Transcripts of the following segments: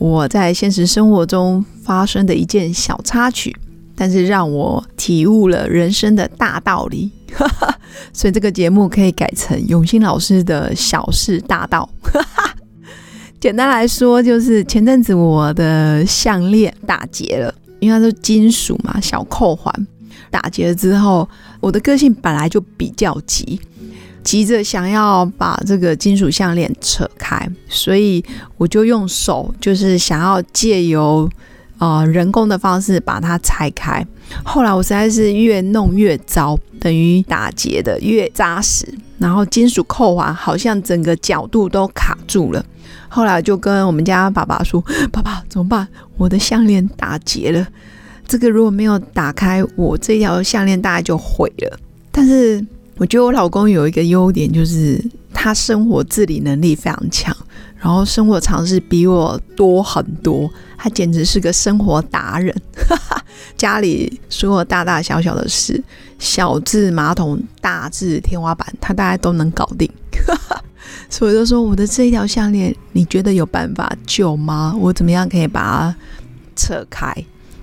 我在现实生活中发生的一件小插曲，但是让我体悟了人生的大道理，所以这个节目可以改成永新老师的小事大道。简单来说，就是前阵子我的项链打结了，因为它是金属嘛，小扣环。打结了之后，我的个性本来就比较急，急着想要把这个金属项链扯开，所以我就用手，就是想要借由呃人工的方式把它拆开。后来我实在是越弄越糟，等于打结的越扎实，然后金属扣环好像整个角度都卡住了。后来就跟我们家爸爸说：“爸爸怎么办？我的项链打结了。”这个如果没有打开，我这条项链大概就毁了。但是我觉得我老公有一个优点，就是他生活自理能力非常强，然后生活常识比我多很多。他简直是个生活达人，家里所有大大小小的事，小至马桶，大至天花板，他大概都能搞定。所以就说我的这一条项链，你觉得有办法救吗？我怎么样可以把它扯开？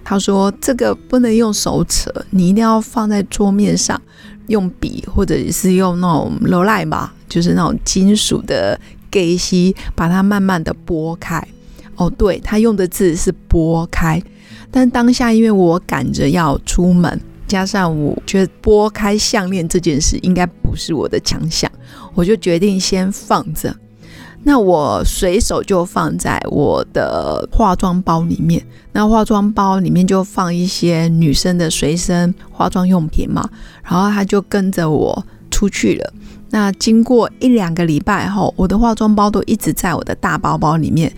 他说：“这个不能用手扯，你一定要放在桌面上，用笔或者是用那种罗赖吧，就是那种金属的给息，把它慢慢的拨开。哦，对他用的字是拨开，但当下因为我赶着要出门，加上我觉得拨开项链这件事应该不是我的强项，我就决定先放着。”那我随手就放在我的化妆包里面，那化妆包里面就放一些女生的随身化妆用品嘛，然后他就跟着我出去了。那经过一两个礼拜后，我的化妆包都一直在我的大包包里面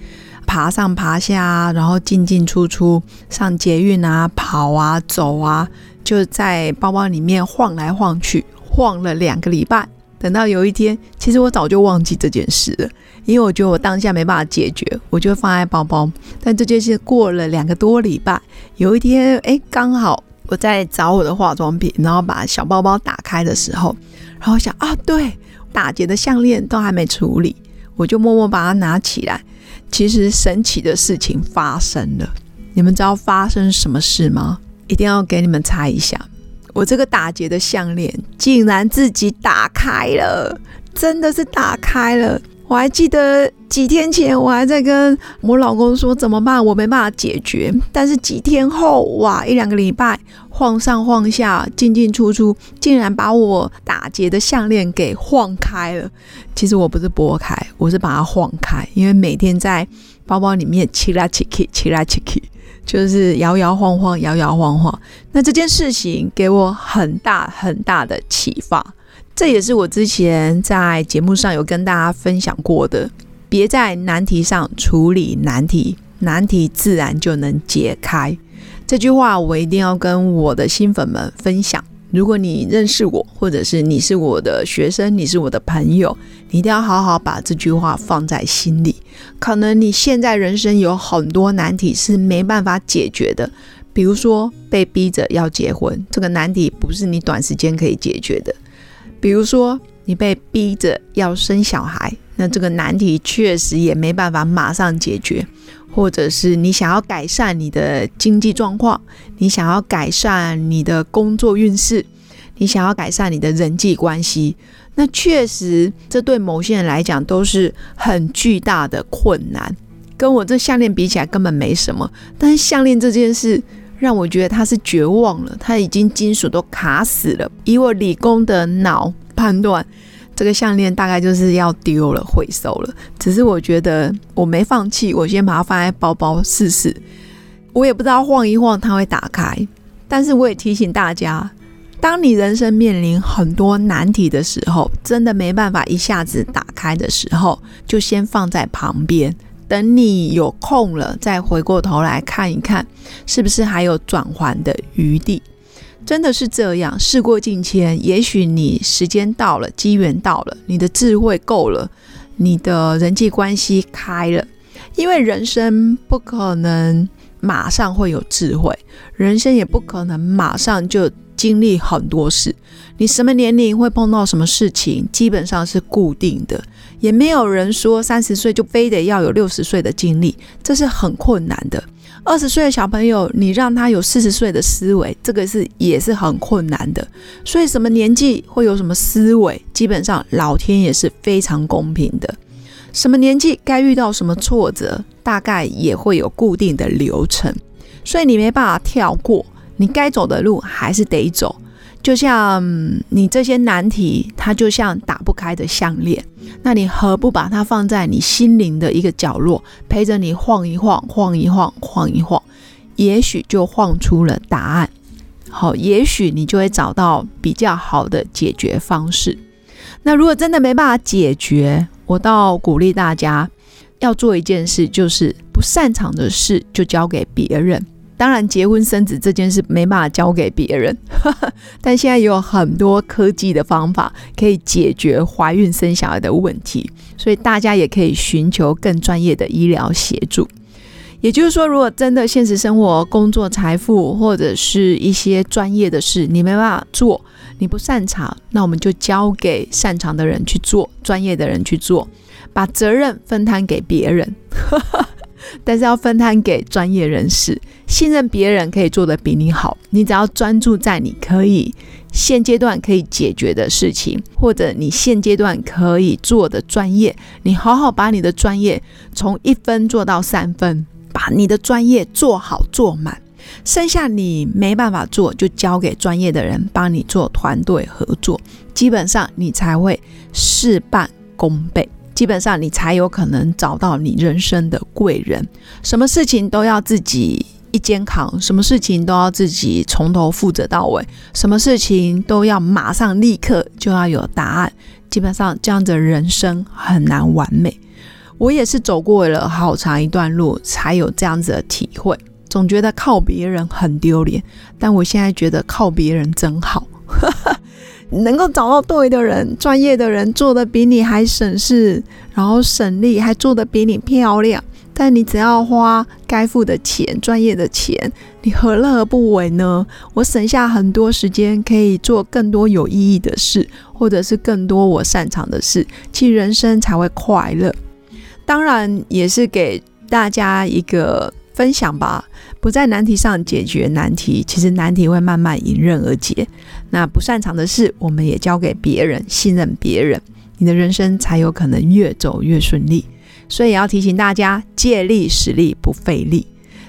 爬上爬下，然后进进出出，上捷运啊、跑啊、走啊，就在包包里面晃来晃去，晃了两个礼拜。等到有一天，其实我早就忘记这件事了，因为我觉得我当下没办法解决，我就放在包包。但这件事过了两个多礼拜，有一天，哎，刚好我在找我的化妆品，然后把小包包打开的时候，然后想啊，对，打结的项链都还没处理，我就默默把它拿起来。其实神奇的事情发生了，你们知道发生什么事吗？一定要给你们猜一下。我这个打结的项链竟然自己打开了，真的是打开了。我还记得几天前我还在跟我老公说怎么办，我没办法解决。但是几天后，哇，一两个礼拜晃上晃下，进进出出，竟然把我打结的项链给晃开了。其实我不是拨开，我是把它晃开，因为每天在包包里面起来起去，起来起去。就是摇摇晃晃，摇摇晃晃。那这件事情给我很大很大的启发，这也是我之前在节目上有跟大家分享过的。别在难题上处理难题，难题自然就能解开。这句话我一定要跟我的新粉们分享。如果你认识我，或者是你是我的学生，你是我的朋友，你一定要好好把这句话放在心里。可能你现在人生有很多难题是没办法解决的，比如说被逼着要结婚，这个难题不是你短时间可以解决的；比如说你被逼着要生小孩，那这个难题确实也没办法马上解决。或者是你想要改善你的经济状况，你想要改善你的工作运势，你想要改善你的人际关系，那确实这对某些人来讲都是很巨大的困难。跟我这项链比起来根本没什么，但是项链这件事让我觉得他是绝望了，他已经金属都卡死了。以我理工的脑判断。这个项链大概就是要丢了，回收了。只是我觉得我没放弃，我先把它放在包包试试。我也不知道晃一晃它会打开，但是我也提醒大家，当你人生面临很多难题的时候，真的没办法一下子打开的时候，就先放在旁边，等你有空了，再回过头来看一看，是不是还有转还的余地？真的是这样，事过境迁，也许你时间到了，机缘到了，你的智慧够了，你的人际关系开了，因为人生不可能马上会有智慧，人生也不可能马上就经历很多事。你什么年龄会碰到什么事情，基本上是固定的，也没有人说三十岁就非得要有六十岁的经历，这是很困难的。二十岁的小朋友，你让他有四十岁的思维，这个是也是很困难的。所以什么年纪会有什么思维，基本上老天也是非常公平的。什么年纪该遇到什么挫折，大概也会有固定的流程，所以你没办法跳过，你该走的路还是得走。就像你这些难题，它就像打不开的项链，那你何不把它放在你心灵的一个角落，陪着你晃一晃，晃一晃，晃一晃，也许就晃出了答案。好，也许你就会找到比较好的解决方式。那如果真的没办法解决，我倒鼓励大家要做一件事，就是不擅长的事就交给别人。当然，结婚生子这件事没办法交给别人，但现在也有很多科技的方法可以解决怀孕生小孩的问题，所以大家也可以寻求更专业的医疗协助。也就是说，如果真的现实生活、工作、财富或者是一些专业的事你没办法做，你不擅长，那我们就交给擅长的人去做，专业的人去做，把责任分摊给别人。但是要分摊给专业人士，信任别人可以做得比你好。你只要专注在你可以现阶段可以解决的事情，或者你现阶段可以做的专业，你好好把你的专业从一分做到三分，把你的专业做好做满。剩下你没办法做，就交给专业的人帮你做团队合作，基本上你才会事半功倍。基本上你才有可能找到你人生的贵人。什么事情都要自己一肩扛，什么事情都要自己从头负责到尾，什么事情都要马上立刻就要有答案。基本上这样的人生很难完美。我也是走过了好长一段路，才有这样子的体会。总觉得靠别人很丢脸，但我现在觉得靠别人真好。能够找到对的人、专业的人，做的比你还省事，然后省力，还做的比你漂亮。但你只要花该付的钱、专业的钱，你何乐而不为呢？我省下很多时间，可以做更多有意义的事，或者是更多我擅长的事，其实人生才会快乐。当然，也是给大家一个。分享吧，不在难题上解决难题，其实难题会慢慢迎刃而解。那不擅长的事，我们也交给别人，信任别人，你的人生才有可能越走越顺利。所以也要提醒大家，借力使力不费力，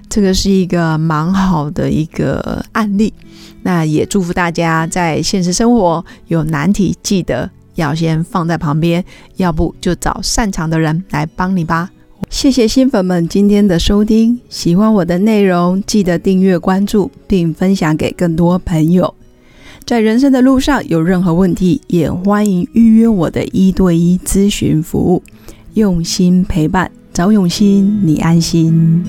这个是一个蛮好的一个案例。那也祝福大家在现实生活有难题，记得要先放在旁边，要不就找擅长的人来帮你吧。谢谢新粉们今天的收听，喜欢我的内容，记得订阅关注并分享给更多朋友。在人生的路上有任何问题，也欢迎预约我的一对一咨询服务，用心陪伴，找永新，你安心。